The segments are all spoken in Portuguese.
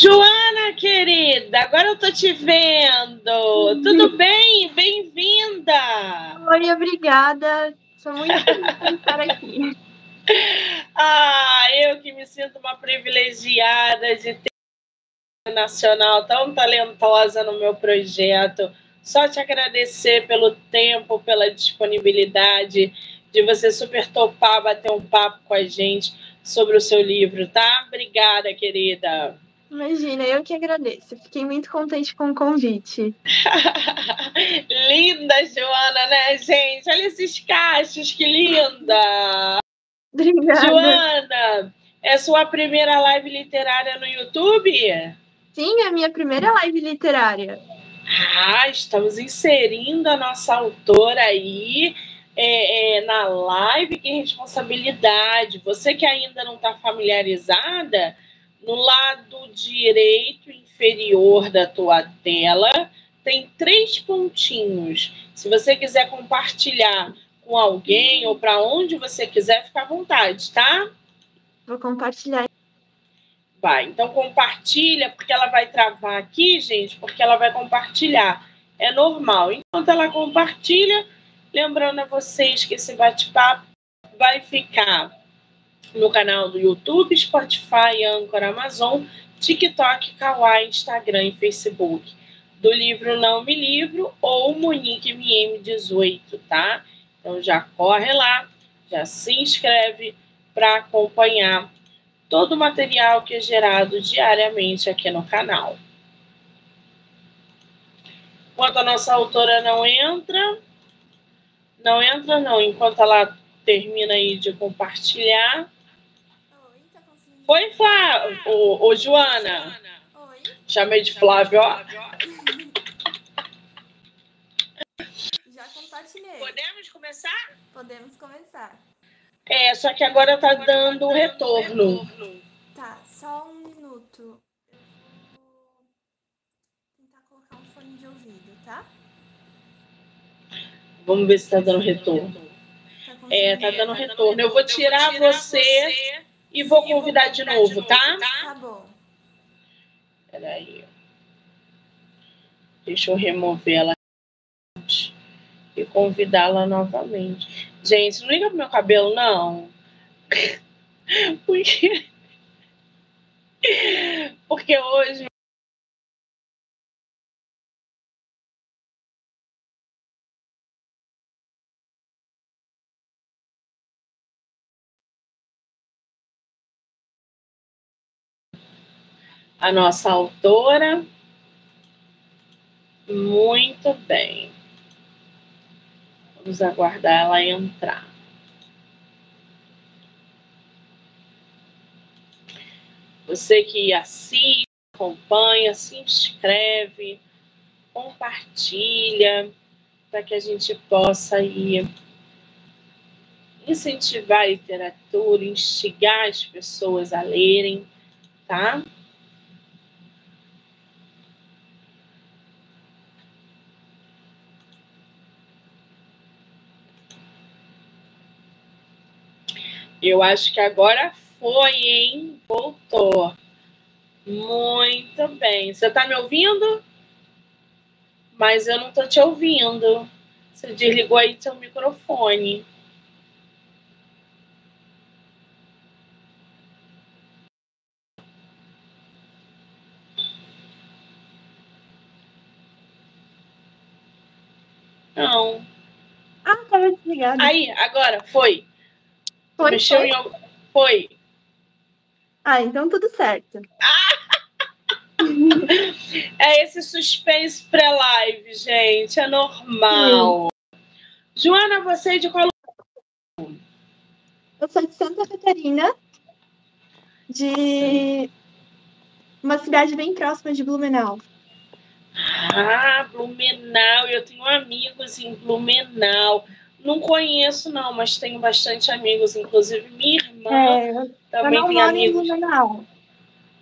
Joana, querida, agora eu tô te vendo. Tudo bem? Bem-vinda. Oi, obrigada. Sou muito feliz de estar aqui. Ah, eu que me sinto uma privilegiada de ter nacional tão talentosa no meu projeto. Só te agradecer pelo tempo, pela disponibilidade de você super topar bater um papo com a gente sobre o seu livro, tá? Obrigada, querida. Imagina, eu que agradeço. Fiquei muito contente com o convite. linda, Joana, né, gente? Olha esses cachos, que linda! Obrigada. Joana, é sua primeira live literária no YouTube? Sim, é a minha primeira live literária. Ah, estamos inserindo a nossa autora aí é, é, na live. Que responsabilidade! Você que ainda não está familiarizada no lado direito inferior da tua tela tem três pontinhos. Se você quiser compartilhar com alguém ou para onde você quiser, fica à vontade, tá? Vou compartilhar. Vai, então compartilha, porque ela vai travar aqui, gente, porque ela vai compartilhar. É normal. Enquanto ela compartilha, lembrando a vocês que esse bate-papo vai ficar no canal do YouTube, Spotify, Anchor, Amazon, TikTok, Kawaii, Instagram e Facebook. Do livro Não Me Livro ou Monique MM18, tá? Então já corre lá, já se inscreve para acompanhar todo o material que é gerado diariamente aqui no canal. Enquanto a nossa autora não entra, não entra não, enquanto ela termina aí de compartilhar, Oi, Flávio. Ô, ô, Joana. Oi. Chamei de Flávio, ó. Já compartilhei. Podemos começar? Podemos começar. É, só que agora tá dando retorno. Tá, só um minuto. Eu vou tentar colocar um fone de ouvido, tá? Vamos ver se tá dando retorno. Tá É, tá dando retorno. Eu vou tirar você e vou convidar de novo, tá? Tá bom. Peraí. Deixa eu remover ela e convidá-la novamente. Gente, não liga pro meu cabelo, não. Porque... Porque hoje a nossa autora. Muito bem. Vamos aguardar ela entrar. Você que assiste, acompanha, se inscreve, compartilha, para que a gente possa ir incentivar a literatura, instigar as pessoas a lerem, tá? Eu acho que agora foi, hein? Voltou. Muito bem. Você está me ouvindo? Mas eu não estou te ouvindo. Você desligou aí seu microfone. Não. Ah, tava desligado. Aí, agora, foi. Foi, Mexeu foi. em algum. Foi. Ah, então tudo certo. É esse suspense pré-live, gente. É normal. Joana, você é de qual Eu sou de Santa Catarina, de uma cidade bem próxima de Blumenau. Ah, Blumenau. Eu tenho amigos em Blumenau. Não conheço, não, mas tenho bastante amigos. Inclusive, minha irmã É, eu também não tem moro em amigos. Blumenau.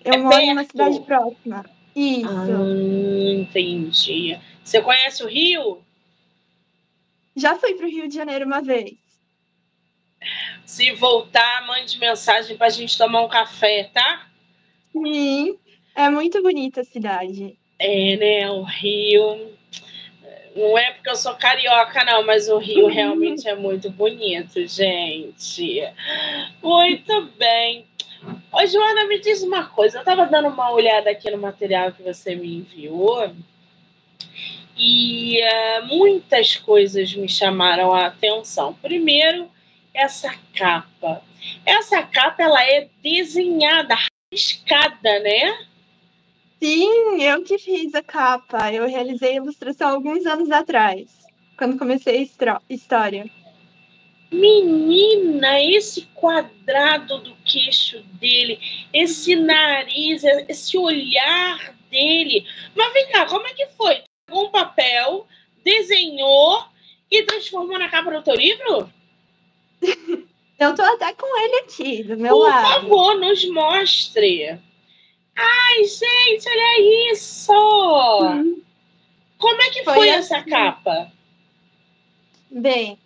Eu É moro perto? cidade próxima. Isso. Ah, entendi. Você conhece o Rio? Já fui para o Rio de Janeiro uma vez. Se voltar, mande mensagem para a gente tomar um café, tá? Sim. É muito bonita a cidade. É, né? O Rio. Não é porque eu sou carioca, não, mas o Rio realmente é muito bonito, gente. Muito bem. Ô, Joana, me diz uma coisa. Eu estava dando uma olhada aqui no material que você me enviou e uh, muitas coisas me chamaram a atenção. Primeiro, essa capa. Essa capa ela é desenhada, riscada, né? Sim, eu que fiz a capa. Eu realizei a ilustração alguns anos atrás, quando comecei a história. Menina, esse quadrado do queixo dele, esse nariz, esse olhar dele. Mas vem cá, como é que foi? Pegou um papel, desenhou e transformou na capa do teu livro? Eu tô até com ele aqui, do meu Por lado. Por favor, nos mostre. Ai, gente, olha isso! Hum. Como é que foi, foi essa assim. capa? Bem,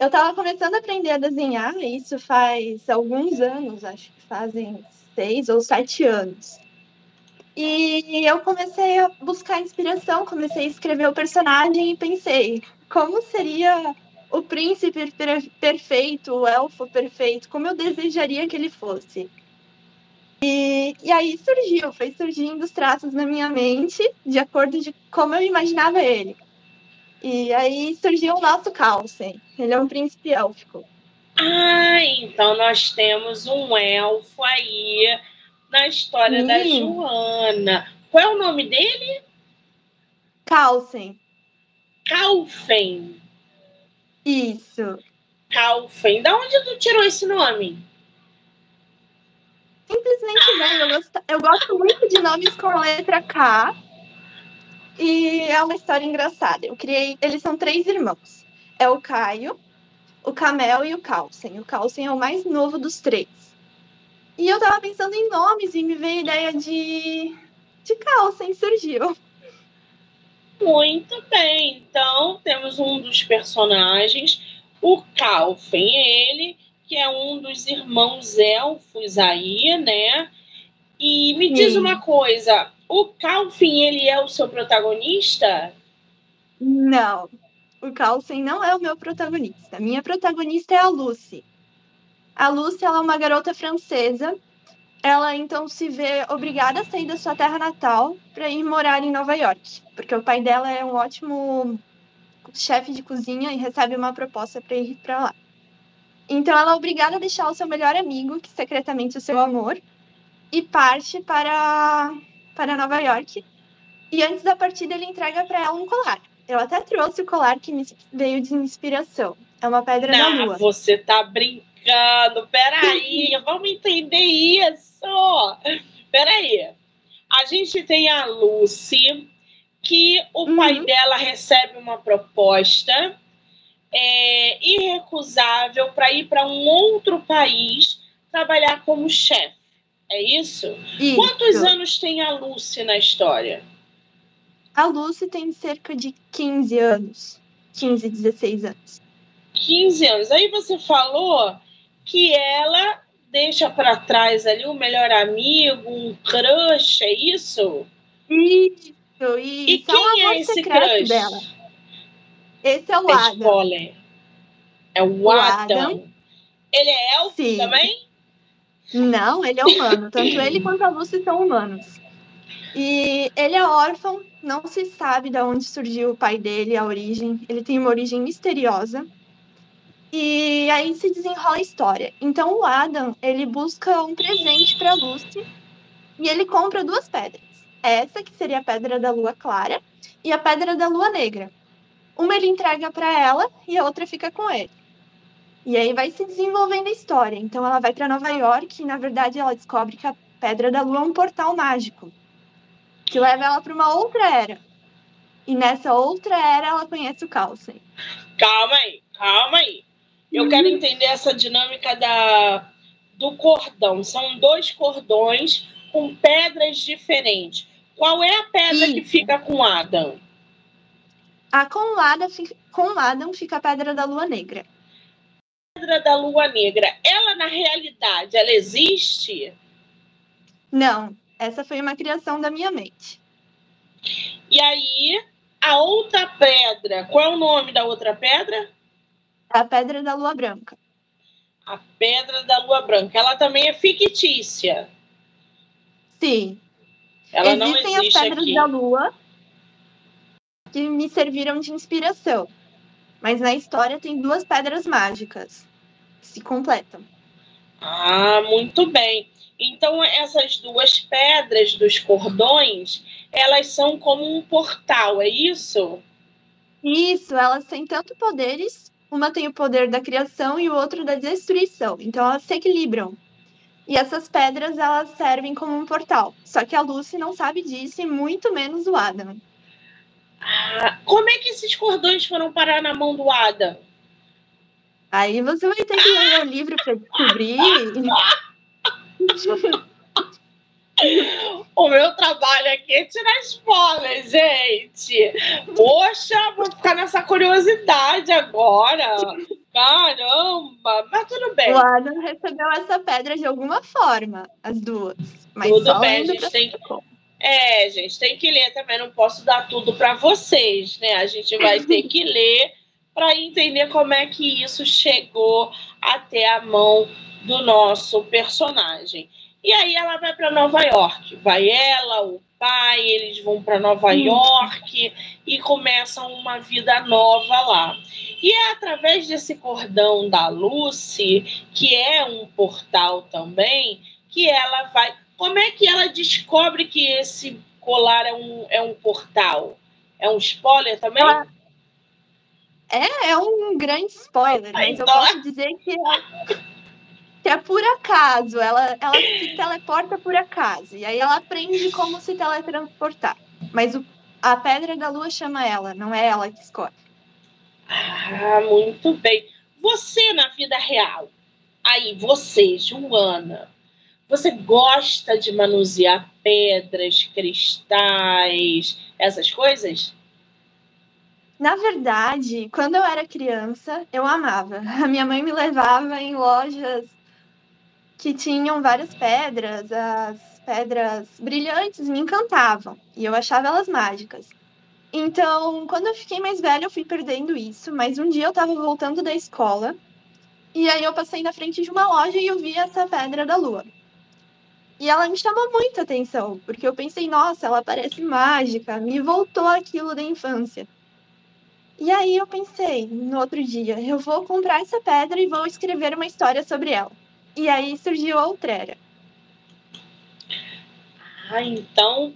eu estava começando a aprender a desenhar, isso faz alguns anos, acho que fazem seis ou sete anos. E eu comecei a buscar inspiração, comecei a escrever o personagem e pensei, como seria o príncipe perfeito, o elfo perfeito, como eu desejaria que ele fosse. E, e aí surgiu, foi surgindo os traços na minha mente, de acordo de como eu imaginava ele. E aí surgiu o nosso Calcen. Ele é um príncipe élfico. Ah, então nós temos um elfo aí na história Sim. da Joana. Qual é o nome dele? Calcen. Calfen. Isso. Calfen. Da onde tu tirou esse nome? Simplesmente ah. Eu gosto, eu gosto muito de nomes com letra K. E é uma história engraçada. Eu criei. Eles são três irmãos. É o Caio, o Camel e o Calcen. O Calcen é o mais novo dos três. E eu tava pensando em nomes e me veio a ideia de. de Calcen, surgiu. Muito bem. Então, temos um dos personagens, o Calfen, ele, que é um dos irmãos elfos aí, né? E me Sim. diz uma coisa, o Calfen, ele é o seu protagonista? Não, o Calfen não é o meu protagonista. Minha protagonista é a Lucy. A Lucy ela é uma garota francesa. Ela então se vê obrigada a sair da sua terra natal para ir morar em Nova York, porque o pai dela é um ótimo chefe de cozinha e recebe uma proposta para ir para lá. Então ela é obrigada a deixar o seu melhor amigo, que secretamente é o seu amor, e parte para para Nova York. E antes da partida, ele entrega para ela um colar. Eu até trouxe o colar que me veio de inspiração. É uma pedra Não, da lua. Você tá brincando. Peraí, vamos entender isso. Peraí. A gente tem a Lucy, que o uhum. pai dela recebe uma proposta é, irrecusável para ir para um outro país trabalhar como chefe. É isso? isso? Quantos anos tem a Lucy na história? A Lucy tem cerca de 15 anos. 15, 16 anos. 15 anos. Aí você falou que ela deixa para trás ali o melhor amigo, um crush, é isso? Isso, isso. E quem é, é esse crush? Dela. Esse é o Adam. Spoiler. É o, o Adam. Adam. Ele é elfo Sim. também? Não, ele é humano. Tanto ele quanto a Lucy são humanos. E ele é órfão, não se sabe de onde surgiu o pai dele, a origem. Ele tem uma origem misteriosa. E aí se desenrola a história. Então o Adam, ele busca um presente para Lucy e ele compra duas pedras. Essa que seria a pedra da lua clara e a pedra da lua negra. Uma ele entrega para ela e a outra fica com ele. E aí vai se desenvolvendo a história. Então ela vai para Nova York e na verdade ela descobre que a Pedra da Lua é um portal mágico que leva ela para uma outra era. E nessa outra era ela conhece o Calcem. Calma aí, calma aí. Eu uhum. quero entender essa dinâmica da do cordão. São dois cordões com pedras diferentes. Qual é a pedra Isso. que fica com Adam? A com Adam, com Adam fica a pedra da lua negra. Pedra da lua negra, ela na realidade, ela existe? Não, Essa foi uma criação da minha mente. E aí, a outra pedra, qual é o nome da outra pedra? A pedra da lua branca. A pedra da lua branca. Ela também é fictícia. Sim. Ela Existem não existe as pedras aqui. da lua que me serviram de inspiração. Mas na história tem duas pedras mágicas que se completam. Ah, muito bem. Então, essas duas pedras dos cordões, elas são como um portal, é isso? Isso, elas têm tanto poderes, uma tem o poder da criação e o outro da destruição. Então elas se equilibram. E essas pedras elas servem como um portal. Só que a Lucy não sabe disso e muito menos o Adam. Ah, como é que esses cordões foram parar na mão do Adam? Aí você vai ter que ler o livro para descobrir. O meu trabalho aqui é tirar spoiler, gente. Poxa, vou ficar nessa curiosidade agora. Caramba, mas tudo bem. o Adam recebeu essa pedra de alguma forma, as duas. Mas Tudo bem, a gente pra tem como. É, gente, tem que ler também. Não posso dar tudo para vocês, né? A gente vai ter que ler para entender como é que isso chegou até a mão do nosso personagem. E aí ela vai para Nova York. Vai ela, o pai, eles vão para Nova Hum. York e começam uma vida nova lá. E é através desse cordão da Lucy, que é um portal também, que ela vai. Como é que ela descobre que esse colar é um, é um portal? É um spoiler também? Ela- É, é um grande spoiler, Ai, mas eu posso dizer que é, que é por acaso. Ela, ela se teleporta por acaso. E aí ela aprende como se teletransportar. Mas o- a pedra da lua chama ela, não é ela que escolhe. Ah, muito bem. Você na vida real, aí você, Joana, você gosta de manusear pedras, cristais, essas coisas? Na verdade, quando eu era criança, eu amava. A minha mãe me levava em lojas que tinham várias pedras, as pedras brilhantes me encantavam e eu achava elas mágicas. Então, quando eu fiquei mais velha, eu fui perdendo isso, mas um dia eu estava voltando da escola e aí eu passei na frente de uma loja e eu vi essa pedra da lua. E ela me chamou muita atenção, porque eu pensei, nossa, ela parece mágica, me voltou aquilo da infância. E aí eu pensei, no outro dia, eu vou comprar essa pedra e vou escrever uma história sobre ela. E aí surgiu a Outrera. Ah, então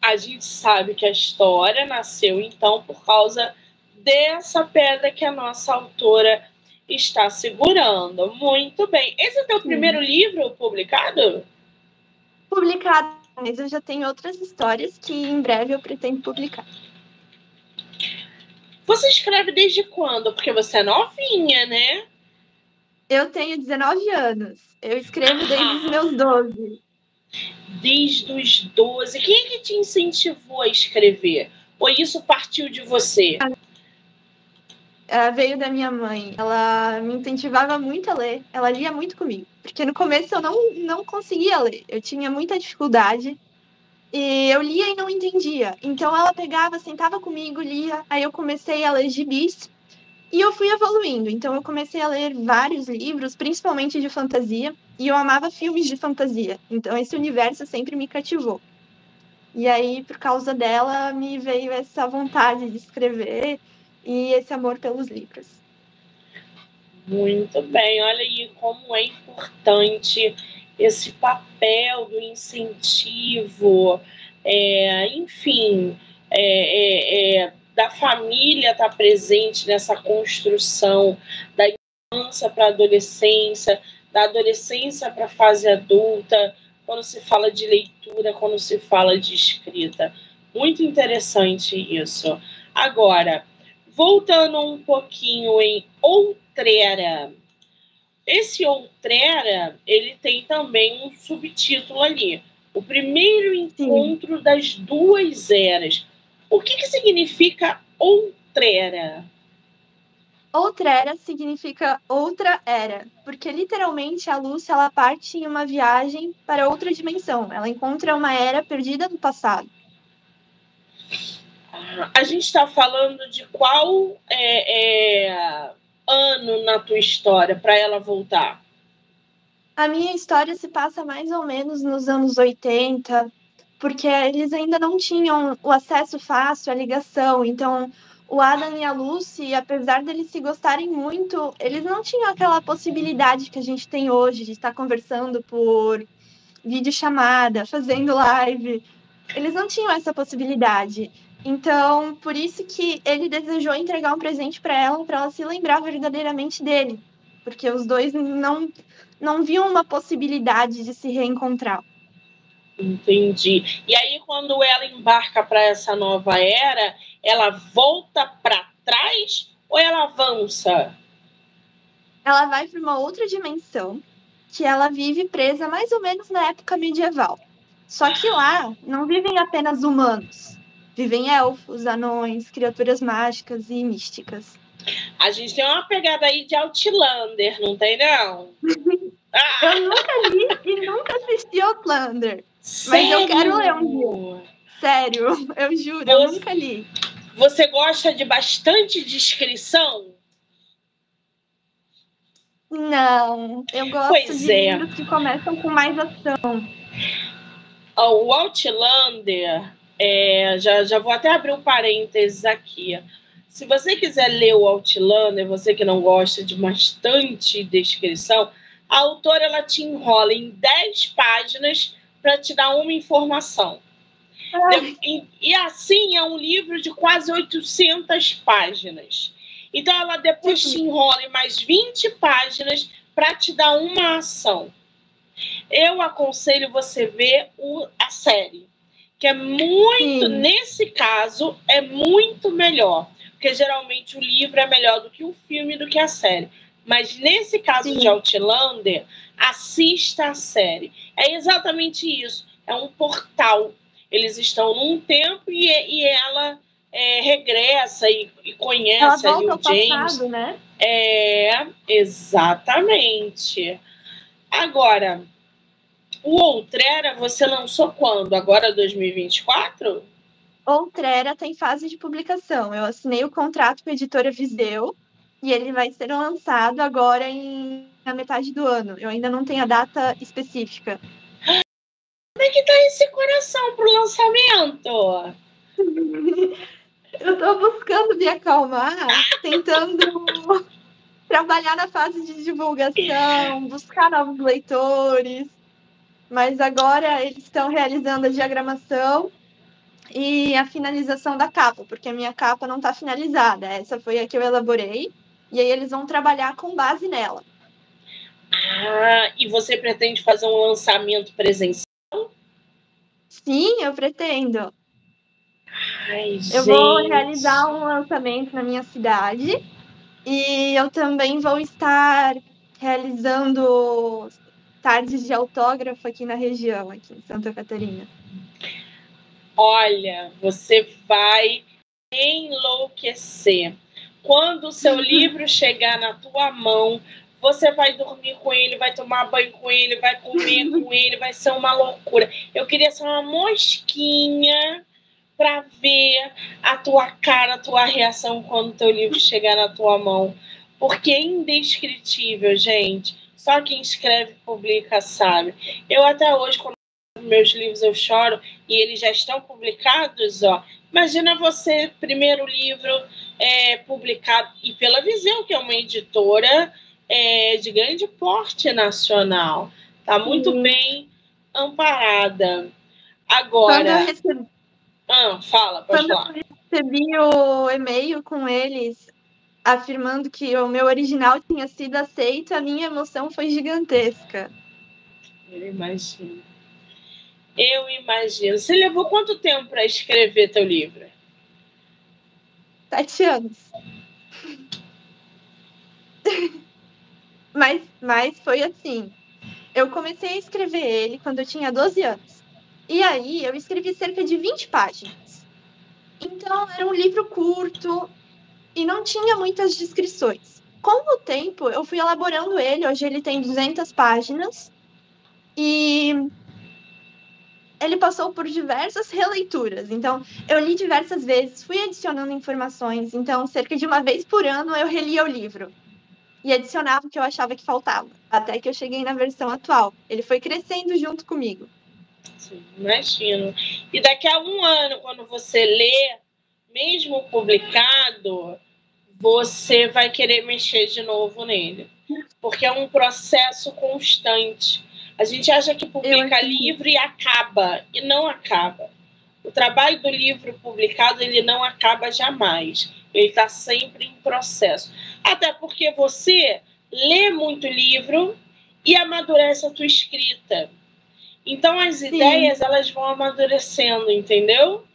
a gente sabe que a história nasceu então por causa dessa pedra que a nossa autora está segurando. Muito bem. Esse é o teu Sim. primeiro livro publicado? Publicada, mas eu já tenho outras histórias que em breve eu pretendo publicar. Você escreve desde quando? Porque você é novinha, né? Eu tenho 19 anos. Eu escrevo desde os meus 12. Desde os 12. Quem é que te incentivou a escrever? Ou isso partiu de você? Veio da minha mãe. Ela me incentivava muito a ler. Ela lia muito comigo. Porque no começo eu não, não conseguia ler. Eu tinha muita dificuldade. E eu lia e não entendia. Então ela pegava, sentava comigo, lia. Aí eu comecei a ler gibis. E eu fui evoluindo. Então eu comecei a ler vários livros, principalmente de fantasia. E eu amava filmes de fantasia. Então esse universo sempre me cativou. E aí, por causa dela, me veio essa vontade de escrever e esse amor pelos livros. Muito bem, olha aí como é importante esse papel do incentivo, é, enfim, é, é, é, da família estar presente nessa construção da infância para a adolescência, da adolescência para a fase adulta, quando se fala de leitura, quando se fala de escrita. Muito interessante isso. Agora, voltando um pouquinho em Outrera. Esse Outrera, ele tem também um subtítulo ali. O primeiro encontro das duas eras. O que, que significa Outrera? Outrera significa outra era, porque literalmente a Lúcia ela parte em uma viagem para outra dimensão. Ela encontra uma era perdida no passado. A gente está falando de qual é, é, ano na tua história para ela voltar? A minha história se passa mais ou menos nos anos 80, porque eles ainda não tinham o acesso fácil à ligação. Então, o Adam e a Lucy, apesar deles se gostarem muito, eles não tinham aquela possibilidade que a gente tem hoje de estar conversando por videochamada, fazendo live. Eles não tinham essa possibilidade. Então, por isso que ele desejou entregar um presente para ela, para ela se lembrar verdadeiramente dele, porque os dois não não viam uma possibilidade de se reencontrar. Entendi. E aí, quando ela embarca para essa nova era, ela volta para trás ou ela avança? Ela vai para uma outra dimensão que ela vive presa mais ou menos na época medieval. Só que lá não vivem apenas humanos. Vivem elfos, anões, criaturas mágicas e místicas. A gente tem uma pegada aí de Outlander, não tem não? ah! Eu nunca li e nunca assisti Outlander. Sério? Mas eu quero ler um dia. Sério, eu juro, Você... eu nunca li. Você gosta de bastante descrição? Não, eu gosto pois de é. livros que começam com mais ação. O Outlander, é, já, já vou até abrir um parênteses aqui. Se você quiser ler o Outlander, você que não gosta de bastante descrição, a autora ela te enrola em 10 páginas para te dar uma informação. E, e, assim é um livro de quase 800 páginas. Então ela depois te enrola em mais 20 páginas para te dar uma ação. Eu aconselho você ver o, a série, que é muito, Sim. nesse caso, é muito melhor. Porque geralmente o livro é melhor do que o filme, do que a série. Mas nesse caso Sim. de Outlander, assista a série. É exatamente isso. É um portal eles estão num tempo e, e ela é, regressa e, e conhece ela ali o James. Passado, né? É, exatamente. Agora, o Outrera você lançou quando? Agora 2024? Outrera tem fase de publicação. Eu assinei o contrato com a editora Viseu e ele vai ser lançado agora em, na metade do ano. Eu ainda não tenho a data específica. Como é que tá esse coração pro lançamento? Eu tô buscando me acalmar, tentando trabalhar na fase de divulgação, buscar novos leitores. Mas agora eles estão realizando a diagramação e a finalização da capa, porque a minha capa não está finalizada. Essa foi a que eu elaborei. E aí eles vão trabalhar com base nela. Ah, e você pretende fazer um lançamento presencial? Sim, eu pretendo. Ai, eu vou realizar um lançamento na minha cidade e eu também vou estar realizando tardes de autógrafo aqui na região, aqui em Santa Catarina. Olha, você vai enlouquecer. Quando o seu livro chegar na tua mão, você vai dormir com ele, vai tomar banho com ele, vai comer com ele, vai ser uma loucura. Eu queria ser uma mosquinha para ver a tua cara, a tua reação quando o teu livro chegar na tua mão. Porque é indescritível, gente. Só quem escreve publica sabe. Eu até hoje, quando meus livros eu choro e eles já estão publicados, ó. Imagina você, primeiro livro é, publicado e pela Visão, que é uma editora é, de grande porte nacional. Está muito uhum. bem amparada. Agora. Quando eu recebi, ah, fala, pode quando falar. eu recebi o e-mail com eles afirmando que o meu original tinha sido aceito, a minha emoção foi gigantesca. Eu imagino. Eu imagino. Você levou quanto tempo para escrever teu livro? Sete anos. Mas, mas foi assim. Eu comecei a escrever ele quando eu tinha 12 anos. E aí eu escrevi cerca de 20 páginas. Então era um livro curto, e não tinha muitas descrições. Com o tempo, eu fui elaborando ele, hoje ele tem 200 páginas, e ele passou por diversas releituras. Então, eu li diversas vezes, fui adicionando informações. Então, cerca de uma vez por ano, eu relia o livro e adicionava o que eu achava que faltava, até que eu cheguei na versão atual. Ele foi crescendo junto comigo. Imagino. E daqui a um ano, quando você lê, mesmo publicado, você vai querer mexer de novo nele. Porque é um processo constante. A gente acha que publica livro e acaba, e não acaba. O trabalho do livro publicado, ele não acaba jamais. Ele está sempre em processo. Até porque você lê muito livro e amadurece a tua escrita. Então as Sim. ideias elas vão amadurecendo, entendeu?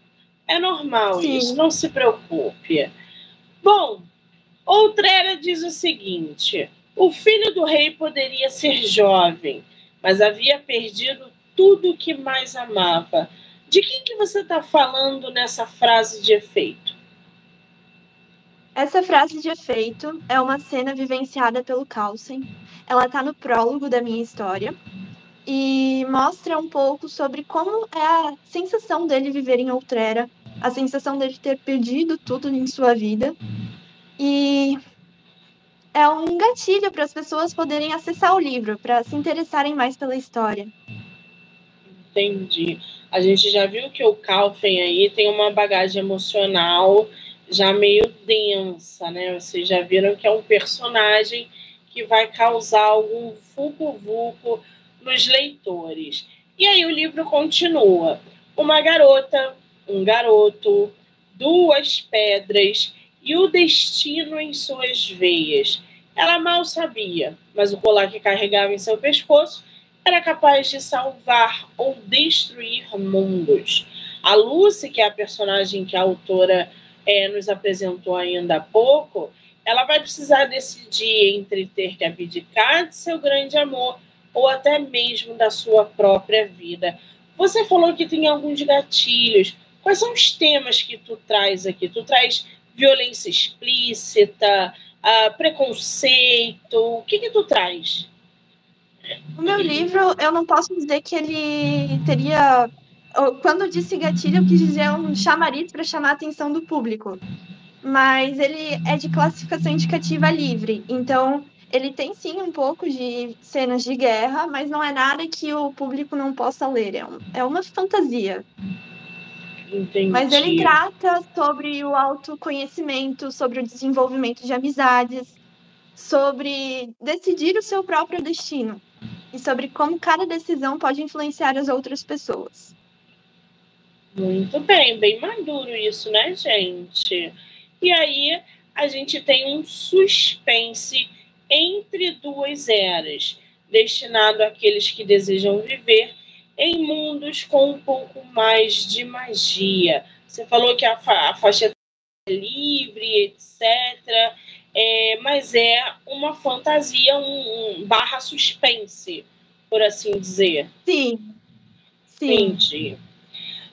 É normal Sim. isso, não se preocupe. Bom, outra era diz o seguinte: o filho do rei poderia ser jovem, mas havia perdido tudo o que mais amava. De quem que você está falando nessa frase de efeito? Essa frase de efeito é uma cena vivenciada pelo Carlsen. Ela está no prólogo da minha história e mostra um pouco sobre como é a sensação dele viver em Outrera, a sensação dele ter perdido tudo em sua vida. E é um gatilho para as pessoas poderem acessar o livro, para se interessarem mais pela história. Entendi. A gente já viu que o Calfen aí tem uma bagagem emocional já meio densa, né? Vocês já viram que é um personagem que vai causar algum vulco-vulco nos leitores. E aí o livro continua. Uma garota, um garoto, duas pedras e o destino em suas veias. Ela mal sabia, mas o colar que carregava em seu pescoço era capaz de salvar ou destruir mundos. A Lucy, que é a personagem que a autora é, nos apresentou ainda há pouco, ela vai precisar decidir entre ter que abdicar de seu grande amor ou até mesmo da sua própria vida. Você falou que tem alguns gatilhos. Quais são os temas que tu traz aqui? Tu traz violência explícita, uh, preconceito? O que que tu traz? O meu livro, eu não posso dizer que ele teria quando eu disse gatilho, eu quis dizer um chamariz para chamar a atenção do público. Mas ele é de classificação indicativa livre. Então, ele tem sim um pouco de cenas de guerra, mas não é nada que o público não possa ler. É, é uma fantasia. Entendi. Mas ele trata sobre o autoconhecimento, sobre o desenvolvimento de amizades, sobre decidir o seu próprio destino e sobre como cada decisão pode influenciar as outras pessoas. Muito bem, bem maduro isso, né, gente? E aí a gente tem um suspense entre duas eras, destinado àqueles que desejam viver em mundos com um pouco mais de magia. Você falou que a, fa a faixa é livre, etc. É, mas é uma fantasia, um, um, barra suspense, por assim dizer. Sim. Sim. Entendi.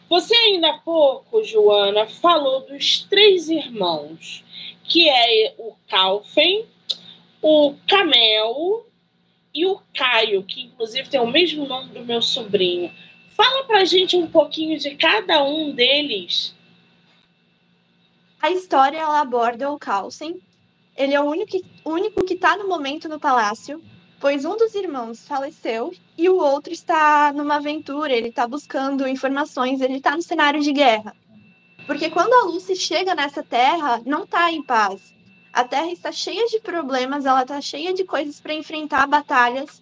Você ainda há pouco, Joana, falou dos três irmãos, que é o Calfen, o Camel e o Caio, que inclusive tem o mesmo nome do meu sobrinho. Fala pra gente um pouquinho de cada um deles. A história ela aborda o Calcen. Ele é o único, único que está no momento no palácio pois um dos irmãos faleceu e o outro está numa aventura, ele está buscando informações, ele está no cenário de guerra. Porque quando a Lucy chega nessa terra, não está em paz. A terra está cheia de problemas, ela está cheia de coisas para enfrentar batalhas.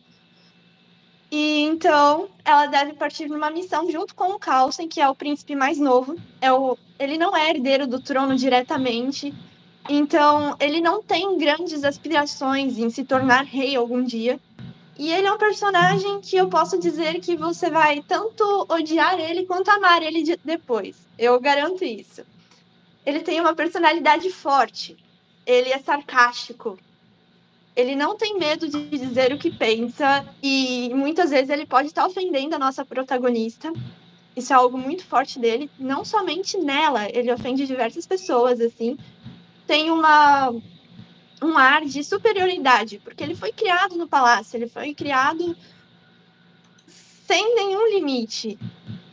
E então ela deve partir numa missão junto com o Carlsen, que é o príncipe mais novo. É o, ele não é herdeiro do trono diretamente, então, ele não tem grandes aspirações em se tornar rei algum dia. E ele é um personagem que eu posso dizer que você vai tanto odiar ele quanto amar ele depois. Eu garanto isso. Ele tem uma personalidade forte. Ele é sarcástico. Ele não tem medo de dizer o que pensa e muitas vezes ele pode estar ofendendo a nossa protagonista. Isso é algo muito forte dele, não somente nela, ele ofende diversas pessoas assim, tem uma um ar de superioridade, porque ele foi criado no palácio, ele foi criado sem nenhum limite.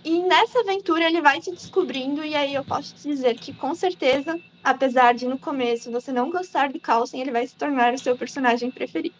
E nessa aventura ele vai se descobrindo, e aí eu posso te dizer que com certeza, apesar de no começo você não gostar do Carlsen, ele vai se tornar o seu personagem preferido.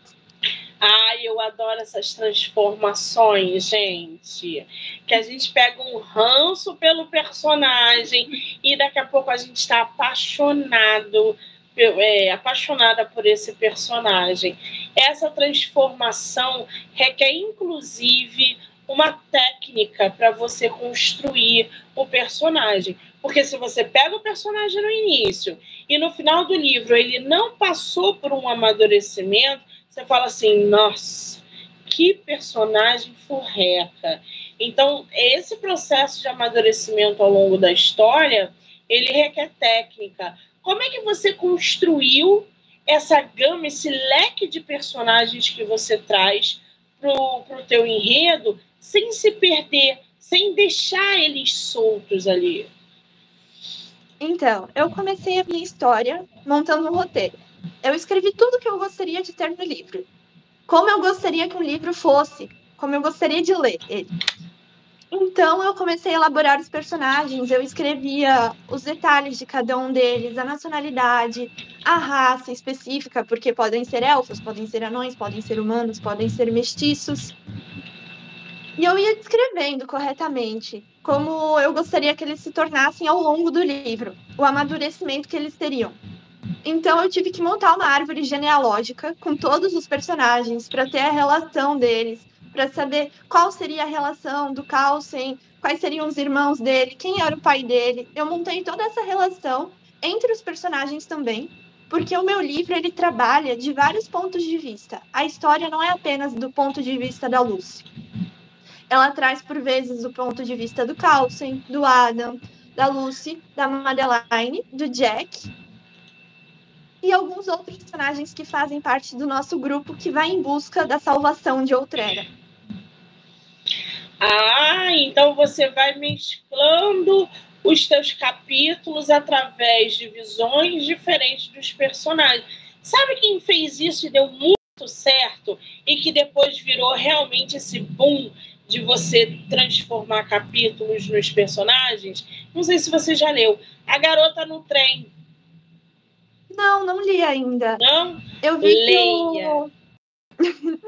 Ai, eu adoro essas transformações, gente. Que a gente pega um ranço pelo personagem e daqui a pouco a gente está apaixonado, é, apaixonada por esse personagem. Essa transformação requer, inclusive, uma técnica para você construir o personagem. Porque se você pega o personagem no início e no final do livro ele não passou por um amadurecimento, você fala assim, nossa, que personagem forreca. Então, esse processo de amadurecimento ao longo da história, ele requer técnica. Como é que você construiu essa gama, esse leque de personagens que você traz para o teu enredo, sem se perder, sem deixar eles soltos ali? Então, eu comecei a minha história montando um roteiro. Eu escrevi tudo que eu gostaria de ter no livro. Como eu gostaria que um livro fosse, como eu gostaria de ler ele. Então eu comecei a elaborar os personagens, eu escrevia os detalhes de cada um deles, a nacionalidade, a raça específica, porque podem ser elfos, podem ser anões, podem ser humanos, podem ser mestiços. E eu ia descrevendo corretamente como eu gostaria que eles se tornassem ao longo do livro, o amadurecimento que eles teriam. Então eu tive que montar uma árvore genealógica com todos os personagens para ter a relação deles, para saber qual seria a relação do Carlsen, quais seriam os irmãos dele, quem era o pai dele. Eu montei toda essa relação entre os personagens também, porque o meu livro ele trabalha de vários pontos de vista. A história não é apenas do ponto de vista da Lucy. Ela traz por vezes o ponto de vista do Carlsen, do Adam, da Lucy, da Madeline, do Jack e alguns outros personagens que fazem parte do nosso grupo que vai em busca da salvação de outrera. Ah, então você vai mesclando os teus capítulos através de visões diferentes dos personagens. Sabe quem fez isso e deu muito certo e que depois virou realmente esse boom de você transformar capítulos nos personagens? Não sei se você já leu. A Garota no Trem, não, não li ainda. Não? Eu vi Leia. que o...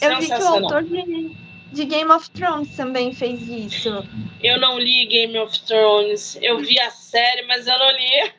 Eu vi que o autor de, de Game of Thrones também fez isso. Eu não li Game of Thrones. Eu vi a série, mas eu não li.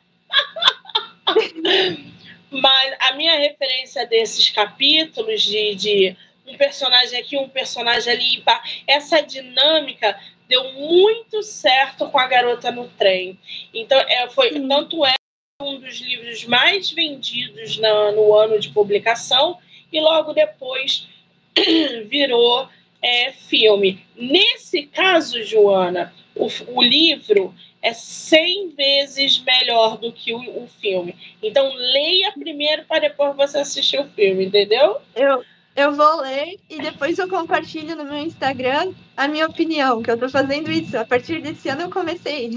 mas a minha referência desses capítulos de, de um personagem aqui, um personagem ali, essa dinâmica deu muito certo com a garota no trem. Então, é, foi Sim. tanto é um dos livros mais vendidos na, no ano de publicação e logo depois virou é, filme. Nesse caso, Joana, o, o, livro é 100 vezes melhor do que o, o, filme. Então, leia primeiro para depois você assistir o filme, entendeu? Eu, eu vou ler e depois eu compartilho no meu Instagram a minha opinião, que eu tô fazendo isso. A partir desse ano eu comecei.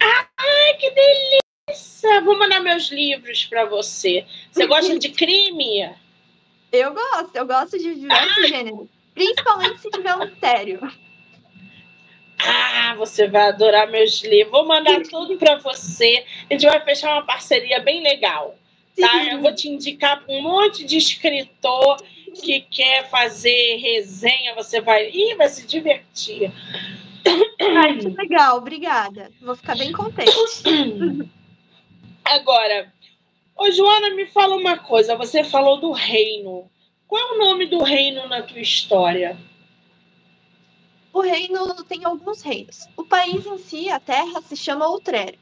Ai, que delícia! Vou mandar meus livros para você. Você gosta de crime? Eu gosto, eu gosto de diversos ah. gêneros. Principalmente se tiver um mistério. Ah, você vai adorar meus livros. Vou mandar tudo para você. A gente vai fechar uma parceria bem legal. Tá? Eu vou te indicar um monte de escritor que quer fazer resenha. Você vai. Ih, vai se divertir. Ai, que legal, obrigada. Vou ficar bem contente. Agora, ô Joana, me fala uma coisa. Você falou do reino. Qual é o nome do reino na tua história? O reino tem alguns reinos. O país em si, a terra, se chama Outrera.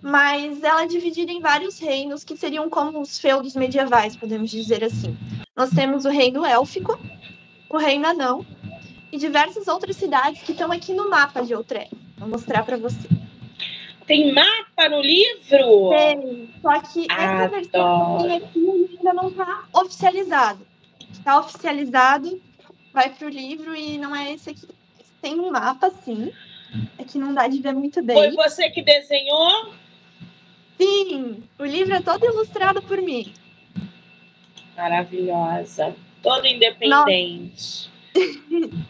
Mas ela é dividida em vários reinos que seriam como os feudos medievais, podemos dizer assim. Nós temos o reino élfico, o reino anão e diversas outras cidades que estão aqui no mapa de Outrera. Vou mostrar para você. Tem mapa no livro? Tem. Só que essa versão aqui ainda não está oficializado. Está oficializado, vai para o livro e não é esse aqui. Tem um mapa, sim. É que não dá de ver muito bem. Foi você que desenhou? Sim, o livro é todo ilustrado por mim. Maravilhosa. Toda independente.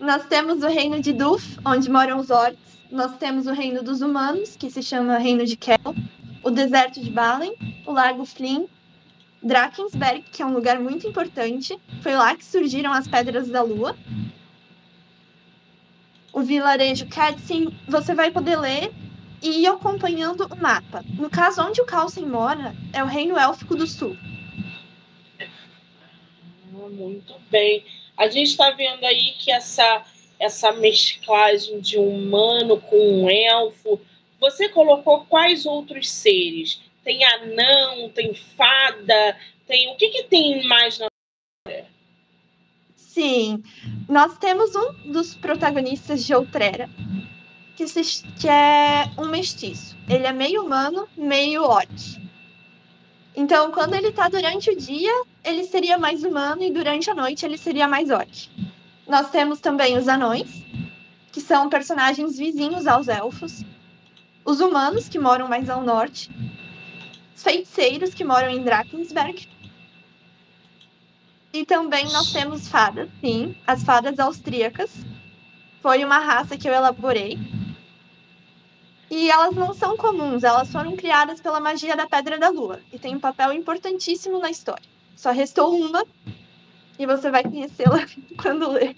Nós temos o reino de Duf, onde moram os orcs. Nós temos o reino dos humanos, que se chama Reino de Kel. O deserto de Balen, o Largo Flynn, Drakensberg, que é um lugar muito importante. Foi lá que surgiram as Pedras da Lua. O vilarejo Katsin, você vai poder ler e ir acompanhando o mapa. No caso, onde o Calcin mora, é o Reino Élfico do Sul. Ah, muito bem. A gente está vendo aí que essa, essa mesclagem de humano com um elfo. Você colocou quais outros seres? Tem anão, tem fada, tem. O que, que tem mais na Sim, nós temos um dos protagonistas de Outrera, que, se, que é um mestiço. Ele é meio humano, meio orc. Então, quando ele tá durante o dia, ele seria mais humano e durante a noite ele seria mais orc. Nós temos também os anões, que são personagens vizinhos aos elfos. Os humanos, que moram mais ao norte. Os feiticeiros, que moram em Drakensberg. E também nós temos fadas, sim, as fadas austríacas. Foi uma raça que eu elaborei. E elas não são comuns, elas foram criadas pela magia da Pedra da Lua e tem um papel importantíssimo na história. Só restou uma e você vai conhecê-la quando ler.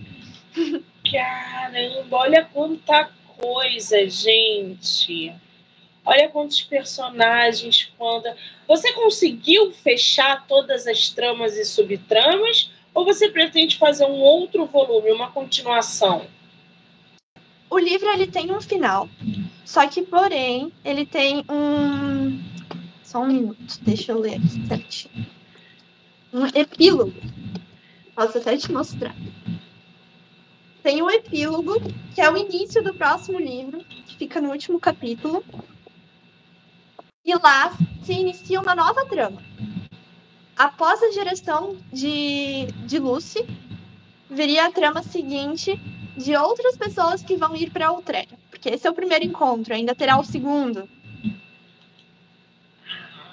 Caramba, olha quanta coisa, gente. Olha quantos personagens, quanta. Você conseguiu fechar todas as tramas e subtramas? Ou você pretende fazer um outro volume, uma continuação? O livro ele tem um final, só que, porém, ele tem um. Só um minuto, deixa eu ler aqui certinho. Um epílogo. Posso até te mostrar. Tem um epílogo, que é o início do próximo livro, que fica no último capítulo. E lá se inicia uma nova trama. Após a geração de, de Lucy, viria a trama seguinte de outras pessoas que vão ir para Outreia. Porque esse é o primeiro encontro, ainda terá o segundo.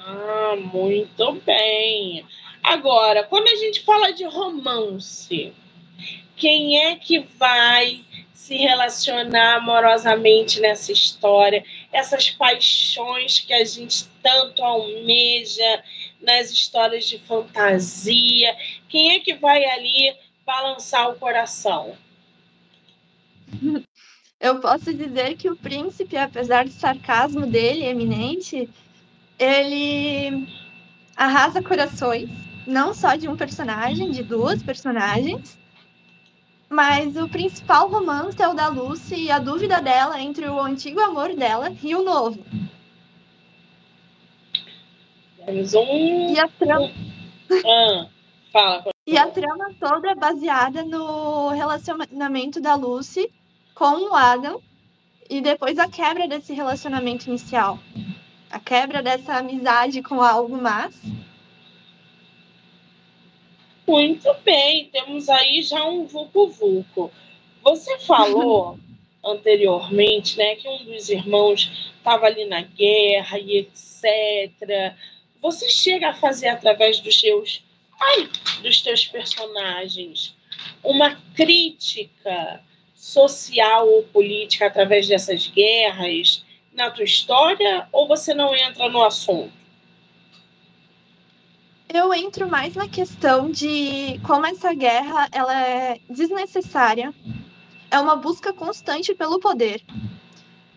Ah, muito bem. Agora, quando a gente fala de romance, quem é que vai se relacionar amorosamente nessa história? Essas paixões que a gente tanto almeja nas histórias de fantasia. Quem é que vai ali balançar o coração? Eu posso dizer que o príncipe, apesar do sarcasmo dele eminente, ele arrasa corações, não só de um personagem, de duas personagens, mas o principal romance é o da Lucy e a dúvida dela entre o antigo amor dela e o novo. Temos um. E a trama. Ah, fala. E a trama toda é baseada no relacionamento da Lucy com o Adam e depois a quebra desse relacionamento inicial. A quebra dessa amizade com algo mais. Muito bem, temos aí já um vulco-vulco. Você falou anteriormente né, que um dos irmãos estava ali na guerra e etc. Você chega a fazer através dos seus, ai, dos teus personagens uma crítica social ou política através dessas guerras na tua história ou você não entra no assunto? Eu entro mais na questão de como essa guerra ela é desnecessária, é uma busca constante pelo poder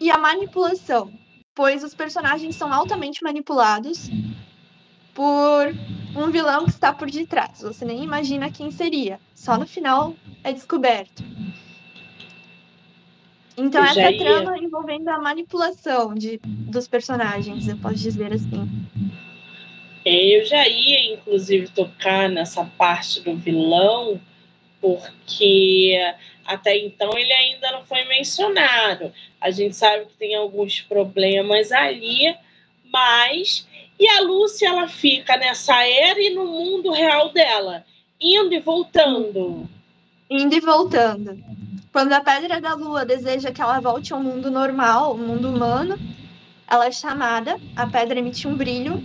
e a manipulação, pois os personagens são altamente manipulados por um vilão que está por detrás. Você nem imagina quem seria, só no final é descoberto. Então, essa ia... trama envolvendo a manipulação de, dos personagens, eu posso dizer assim. Eu já ia, inclusive, tocar nessa parte do vilão, porque até então ele ainda não foi mencionado. A gente sabe que tem alguns problemas ali, mas. E a Lúcia, ela fica nessa era e no mundo real dela, indo e voltando. Indo e voltando. Quando a Pedra da Lua deseja que ela volte ao mundo normal, ao mundo humano, Ela é chamada, a pedra emite um brilho.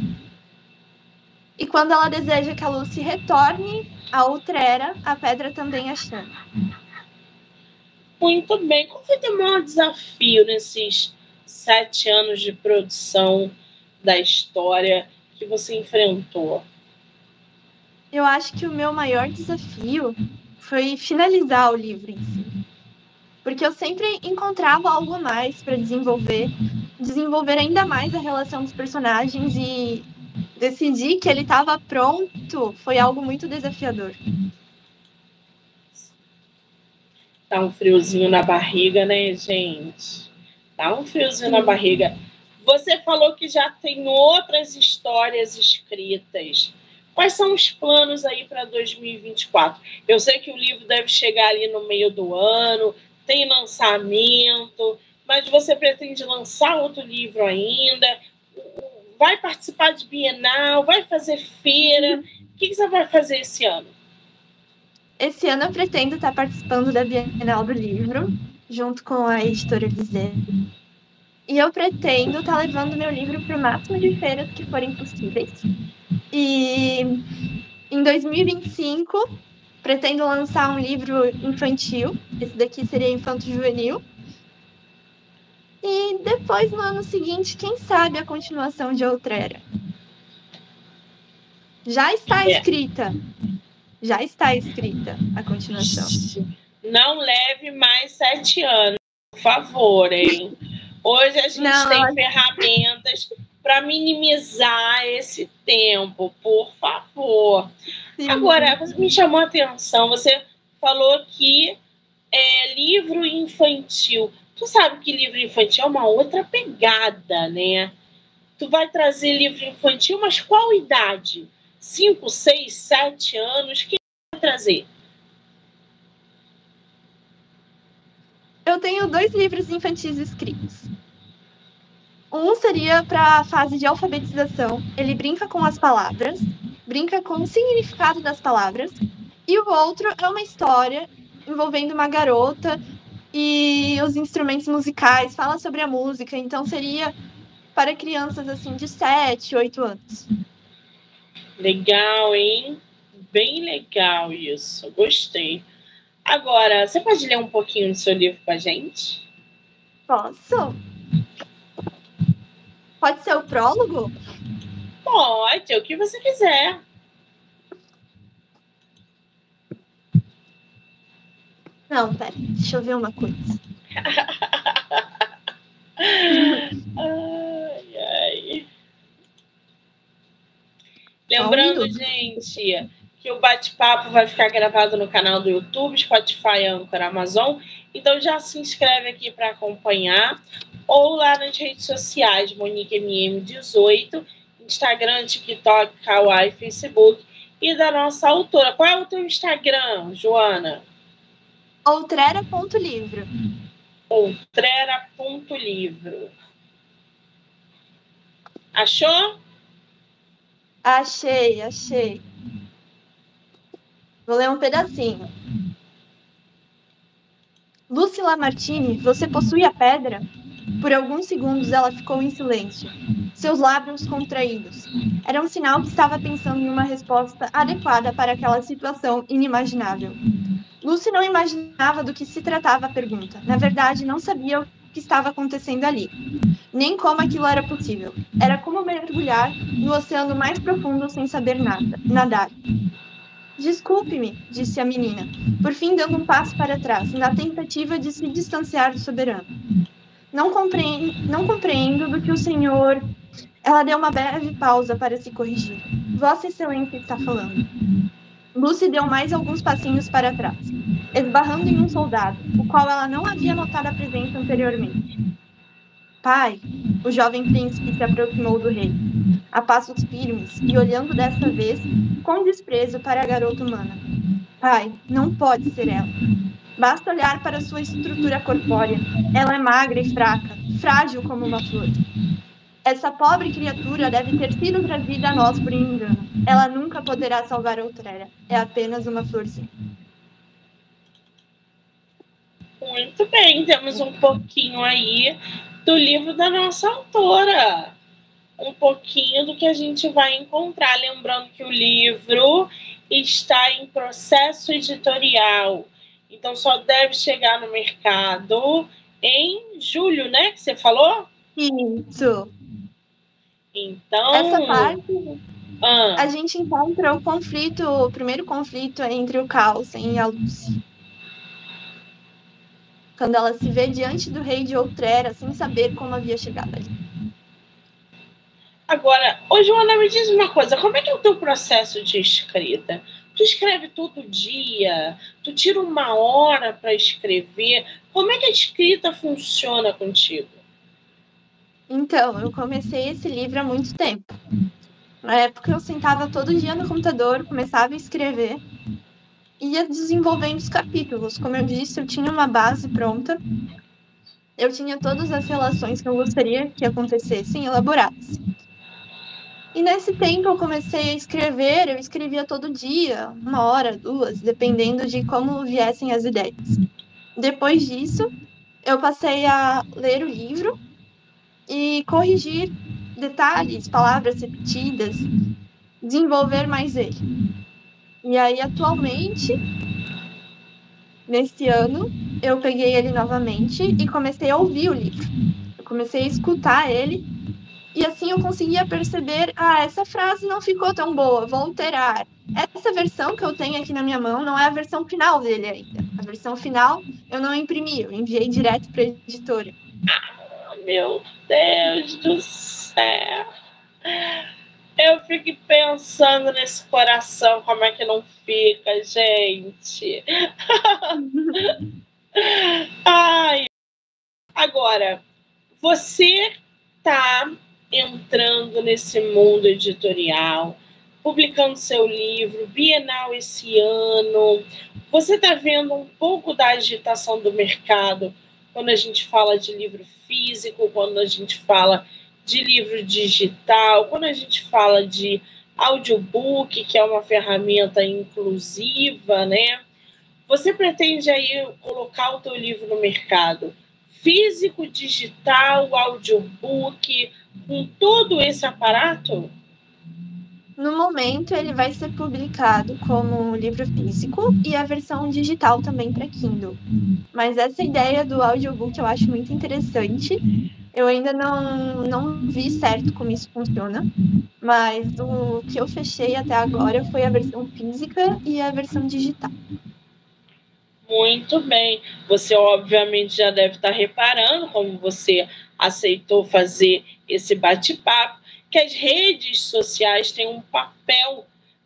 E quando ela deseja que a Lucy retorne a Outrera, a pedra também a chama. Muito bem. Qual foi o maior desafio nesses sete anos de produção da história que você enfrentou? Eu acho que o meu maior desafio foi finalizar o livro em si. Porque eu sempre encontrava algo mais para desenvolver, desenvolver ainda mais a relação dos personagens e decidir que ele estava pronto foi algo muito desafiador. Dá um friozinho na barriga, né, gente? Dá um friozinho Sim. na barriga. Você falou que já tem outras histórias escritas. Quais são os planos aí para 2024? Eu sei que o livro deve chegar ali no meio do ano, tem lançamento, mas você pretende lançar outro livro ainda? Vai participar de Bienal? Vai fazer feira? O que, você vai fazer esse ano? Esse ano eu pretendo estar participando da Bienal do Livro, junto com a editora Viseu. E eu pretendo estar levando meu livro para o máximo de feiras que forem possíveis. E em 2025, pretendo lançar um livro infantil. Esse daqui seria Infanto Juvenil. E depois, no ano seguinte, quem sabe a continuação de Outrera. Já está é. escrita. Já está escrita a continuação. Não leve mais sete anos, por favor, hein? Hoje a gente Não, tem ferramentas para minimizar esse tempo, por favor. Sim. Agora, me chamou a atenção, você falou que é livro infantil. Tu sabe que livro infantil é uma outra pegada, né? Tu vai trazer livro infantil, mas qual idade? 5, 6, 7 anos, que vai trazer? Eu tenho dois livros infantis escritos. Um seria para a fase de alfabetização. Ele brinca com as palavras, brinca com o significado das palavras. E o outro é uma história envolvendo uma garota e os instrumentos musicais, fala sobre a música. Então seria para crianças assim de 7, 8 anos. Legal, hein? Bem legal isso. Gostei. Agora, você pode ler um pouquinho do seu livro para gente? Posso. Pode ser o prólogo? Pode, o que você quiser. Não, pera, deixa eu ver uma coisa. ai, ai. Lembrando, um gente, que o bate-papo vai ficar gravado no canal do YouTube, Spotify, Anchor, Amazon. Então já se inscreve aqui para acompanhar. Ou lá nas redes sociais, MoniqueMM18, Instagram, TikTok, Kawaii, Facebook. E da nossa autora. Qual é o teu Instagram, Joana? Outrera.livro. Outrera.livro. Achou? Achei, achei. Vou ler um pedacinho. Lúcia Lamartine, você possui a pedra? Por alguns segundos ela ficou em silêncio, seus lábios contraídos. Era um sinal que estava pensando em uma resposta adequada para aquela situação inimaginável. Lucy não imaginava do que se tratava a pergunta. Na verdade, não sabia o que estava acontecendo ali, nem como aquilo era possível. Era como mergulhar no oceano mais profundo sem saber nada, nadar. Desculpe-me, disse a menina, por fim dando um passo para trás, na tentativa de se distanciar do soberano. Não não compreendo do que o senhor. Ela deu uma breve pausa para se corrigir. Vossa Excelência está falando. Lucy deu mais alguns passinhos para trás, esbarrando em um soldado, o qual ela não havia notado a presença anteriormente. Pai, o jovem príncipe se aproximou do rei, a passos firmes e olhando desta vez com desprezo para a garota humana. Pai, não pode ser ela. Basta olhar para sua estrutura corpórea. Ela é magra e fraca, frágil como uma flor. Essa pobre criatura deve ter sido trazida a nós por engano. Ela nunca poderá salvar outrera. É apenas uma florzinha. Muito bem, temos um pouquinho aí do livro da nossa autora. Um pouquinho do que a gente vai encontrar. Lembrando que o livro está em processo editorial. Então só deve chegar no mercado em julho, né? Que você falou? Isso. Então. Essa parte. Ah, A gente encontra o conflito, o primeiro conflito entre o Carlsen e a Lucy. Quando ela se vê diante do rei de Outrera, sem saber como havia chegado ali. agora, ô Joana, me diz uma coisa: como é que é o teu processo de escrita? Tu escreve todo dia? Tu tira uma hora para escrever? Como é que a escrita funciona contigo? Então, eu comecei esse livro há muito tempo. Na época, eu sentava todo dia no computador, começava a escrever ia desenvolvendo os capítulos. Como eu disse, eu tinha uma base pronta. Eu tinha todas as relações que eu gostaria que acontecessem elaboradas. E nesse tempo eu comecei a escrever, eu escrevia todo dia, uma hora, duas, dependendo de como viessem as ideias. Depois disso, eu passei a ler o livro e corrigir detalhes, palavras repetidas, desenvolver mais ele. E aí, atualmente, nesse ano, eu peguei ele novamente e comecei a ouvir o livro. Eu comecei a escutar ele e assim eu conseguia perceber, ah, essa frase não ficou tão boa, vou alterar. Essa versão que eu tenho aqui na minha mão não é a versão final dele ainda. A versão final eu não imprimi, eu enviei direto para a editora. Meu Deus do céu. Eu fico pensando nesse coração, como é que não fica, gente. Ai. Agora, você tá entrando nesse mundo editorial, publicando seu livro, Bienal esse ano. Você está vendo um pouco da agitação do mercado quando a gente fala de livro físico, quando a gente fala de livro digital, quando a gente fala de audiobook, que é uma ferramenta inclusiva, né? Você pretende aí colocar o teu livro no mercado físico, digital, audiobook, com todo esse aparato? No momento, ele vai ser publicado como livro físico e a versão digital também para Kindle. Mas essa ideia do audiobook eu acho muito interessante. Eu ainda não, não vi certo como isso funciona, mas o que eu fechei até agora foi a versão física e a versão digital. Muito bem. Você, obviamente, já deve estar reparando, como você aceitou fazer esse bate-papo, que as redes sociais têm um papel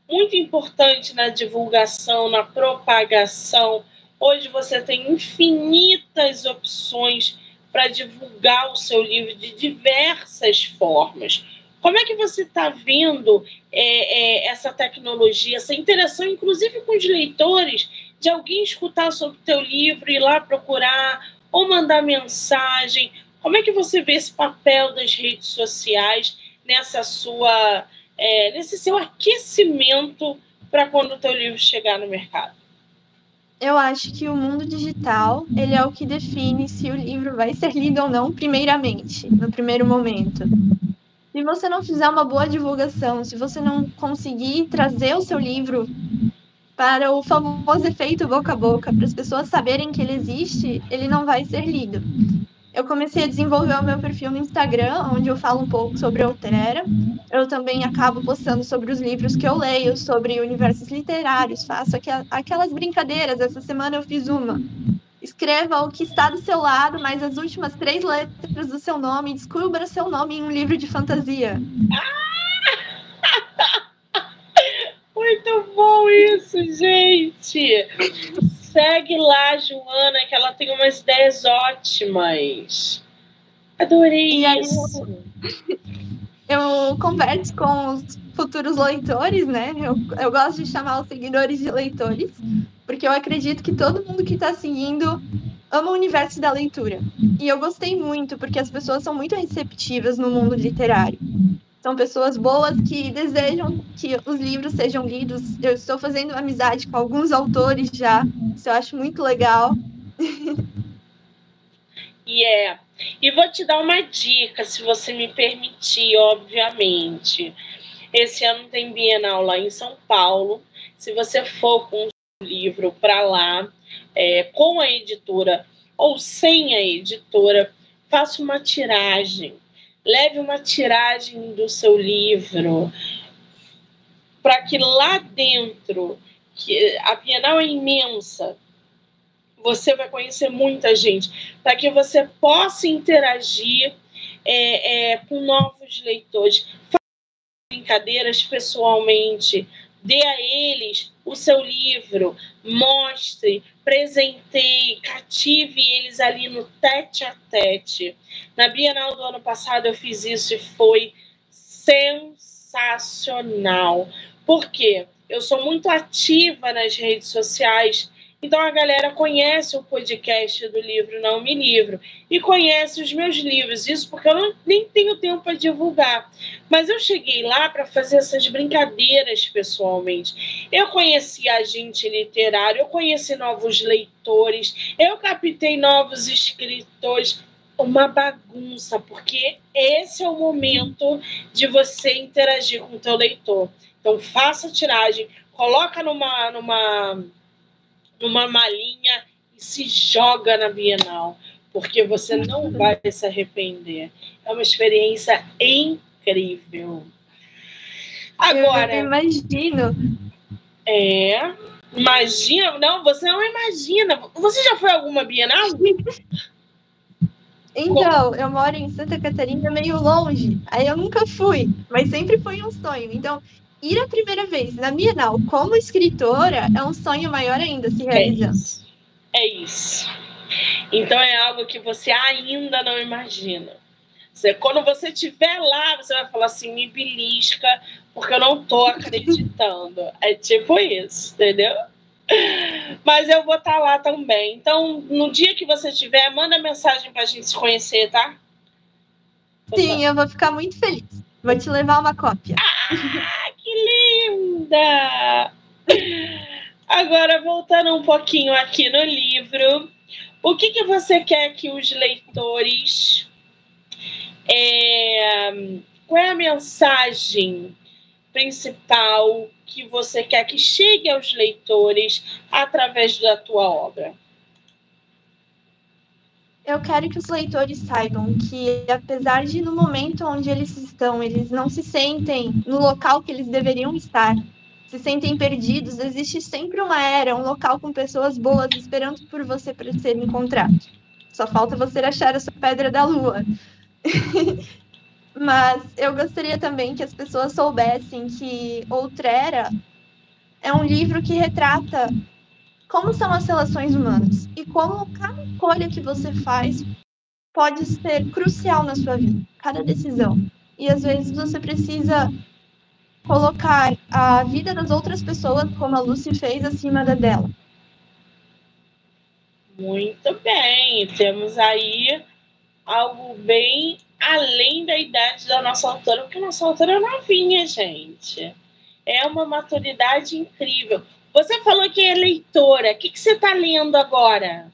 muito importante na divulgação, na propagação. Hoje você tem infinitas opções para divulgar o seu livro de diversas formas. Como é que você está vendo é, é, essa tecnologia, essa interação, inclusive com os leitores, de alguém escutar sobre o teu livro, ir lá procurar ou mandar mensagem? Como é que você vê esse papel das redes sociais nessa sua, é, nesse seu aquecimento para quando o teu livro chegar no mercado? Eu acho que o mundo digital, ele é o que define se o livro vai ser lido ou não, primeiramente, no primeiro momento. Se você não fizer uma boa divulgação, se você não conseguir trazer o seu livro para o famoso efeito boca a boca, para as pessoas saberem que ele existe, ele não vai ser lido. Eu comecei a desenvolver o meu perfil no Instagram, onde eu falo um pouco sobre a Outrera. Eu também acabo postando sobre os livros que eu leio, sobre universos literários, faço aquelas brincadeiras. Essa semana eu fiz uma. Escreva o que está do seu lado, mas as últimas três letras do seu nome, descubra seu nome em um livro de fantasia. Muito bom isso, gente! Segue lá, Joana, que ela tem umas ideias ótimas. Adorei aí, isso. Eu converso com os futuros leitores, né? Eu, eu gosto de chamar os seguidores de leitores, porque eu acredito que todo mundo que está seguindo ama o universo da leitura. E eu gostei muito, porque as pessoas são muito receptivas no mundo literário. São pessoas boas que desejam que os livros sejam lidos. Eu estou fazendo amizade com alguns autores já. Isso eu acho muito legal. E é. E vou te dar uma dica, se você me permitir, obviamente. Esse ano tem Bienal lá em São Paulo. Se você for com o livro para lá, é, com a editora ou sem a editora, faça uma tiragem. Leve uma tiragem do seu livro para que lá dentro, que a Bienal é imensa, você vai conhecer muita gente, para que você possa interagir é, é, com novos leitores. Faça brincadeiras pessoalmente, dê a eles o seu livro, mostre, presenteie, cative eles ali no tete a tete. Na Bienal do ano passado eu fiz isso e foi sensacional. Por quê? Eu sou muito ativa nas redes sociais então a galera conhece o podcast do livro Não Me Livro e conhece os meus livros. Isso porque eu não, nem tenho tempo para divulgar. Mas eu cheguei lá para fazer essas brincadeiras pessoalmente. Eu conheci agente literário, eu conheci novos leitores, eu captei novos escritores. Uma bagunça, porque esse é o momento de você interagir com o teu leitor. Então faça tiragem, coloca numa, numa numa malinha e se joga na Bienal, porque você não vai se arrepender. É uma experiência incrível. Agora. Eu imagino. É. Imagina. Não, você não imagina. Você já foi a alguma Bienal? Então, eu moro em Santa Catarina, meio longe. Aí eu nunca fui, mas sempre foi um sonho. Então, ir a primeira vez na Bienal como escritora é um sonho maior ainda se realizando. É isso. É isso. Então é algo que você ainda não imagina. Você, quando você estiver lá, você vai falar assim, me belisca, porque eu não tô acreditando. é tipo isso, entendeu? Mas eu vou estar tá lá também. Então, no dia que você tiver, manda mensagem pra gente se conhecer, tá? Sim, eu vou ficar muito feliz. Vou te levar uma cópia. Ah, Agora, voltando um pouquinho aqui no livro, o que, que você quer que os leitores. É, qual é a mensagem principal que você quer que chegue aos leitores através da tua obra? Eu quero que os leitores saibam que, apesar de no momento onde eles estão, eles não se sentem no local que eles deveriam estar, se sentem perdidos, existe sempre uma era, um local com pessoas boas esperando por você para ser encontrado. Só falta você achar a sua pedra da lua. Mas eu gostaria também que as pessoas soubessem que Outrera é um livro que retrata como são as relações humanas e como cada escolha que você faz pode ser crucial na sua vida, cada decisão. E às vezes você precisa colocar a vida das outras pessoas, como a Lucy fez, acima da dela. Muito bem, temos aí algo bem além da idade da nossa autora, porque a nossa autora é novinha, gente. É uma maturidade incrível. Você falou que é leitora. O que, que você está lendo agora?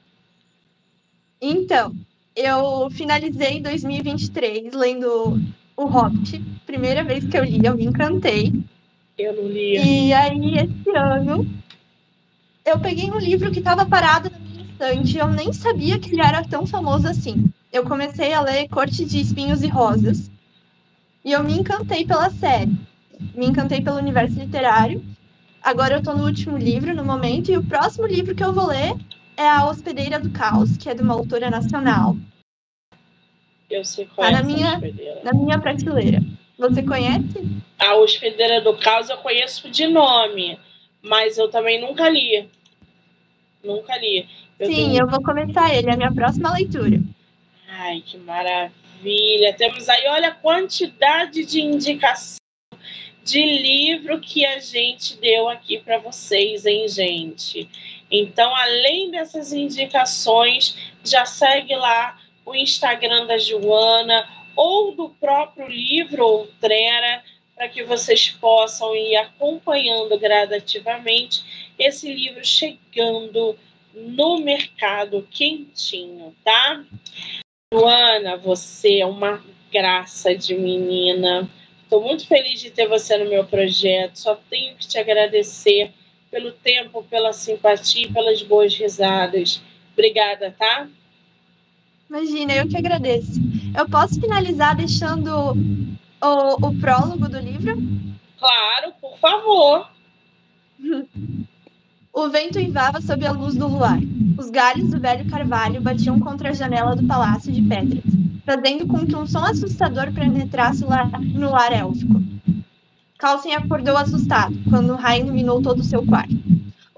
Então, eu finalizei 2023 lendo O Hobbit. Primeira vez que eu li, eu me encantei. Eu não li. E aí, esse ano, eu peguei um livro que estava parado na minha estante. Eu nem sabia que ele era tão famoso assim. Eu comecei a ler Corte de Espinhos e Rosas. E eu me encantei pela série. Me encantei pelo universo literário. Agora eu tô no último livro, no momento, e o próximo livro que eu vou ler é A Hospedeira do Caos, que é de uma autora nacional. Eu sei qual tá é na minha, na minha prateleira. Você conhece? A Hospedeira do Caos eu conheço de nome, mas eu também nunca li. Nunca li. Eu Sim, tenho... eu vou começar ele, é a minha próxima leitura. Ai, que maravilha. Temos aí, olha a quantidade de indicações de livro que a gente deu aqui para vocês, hein, gente? Então, além dessas indicações, já segue lá o Instagram da Joana ou do próprio livro Outrera, para que vocês possam ir acompanhando gradativamente esse livro chegando no mercado quentinho, tá? Joana, você é uma graça de menina. Estou muito feliz de ter você no meu projeto. Só tenho que te agradecer pelo tempo, pela simpatia e pelas boas risadas. Obrigada, tá? Imagina, eu que agradeço. Eu posso finalizar deixando o, o prólogo do livro? Claro, por favor. O vento uivava sob a luz do luar. Os galhos do velho carvalho batiam contra a janela do palácio de pedras, fazendo com que um som assustador penetrasse no lar élfico. Calcin acordou assustado quando o raio iluminou todo o seu quarto.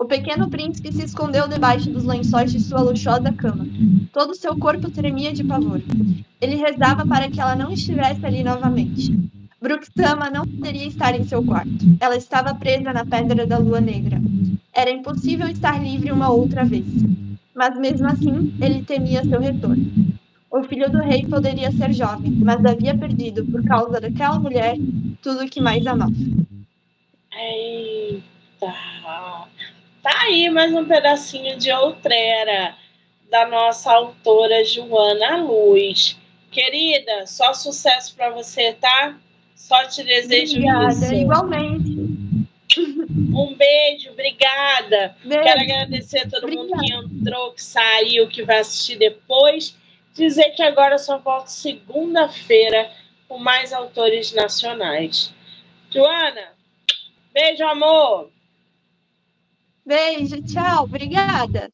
O pequeno príncipe se escondeu debaixo dos lençóis de sua luxuosa cama. Todo seu corpo tremia de pavor. Ele rezava para que ela não estivesse ali novamente. Bruxama não poderia estar em seu quarto. Ela estava presa na pedra da lua negra. Era impossível estar livre uma outra vez. Mas mesmo assim, ele temia seu retorno. O filho do rei poderia ser jovem, mas havia perdido, por causa daquela mulher, tudo o que mais amava. Eita! Tá aí mais um pedacinho de outrera da nossa autora Joana Luz. Querida, só sucesso para você, tá? Só te desejo Obrigada, isso. igualmente. Um beijo, obrigada. Beijo. Quero agradecer a todo mundo que entrou, que saiu, que vai assistir depois. Dizer que agora só volto segunda-feira com mais autores nacionais. Joana, beijo, amor. Beijo, tchau, obrigada.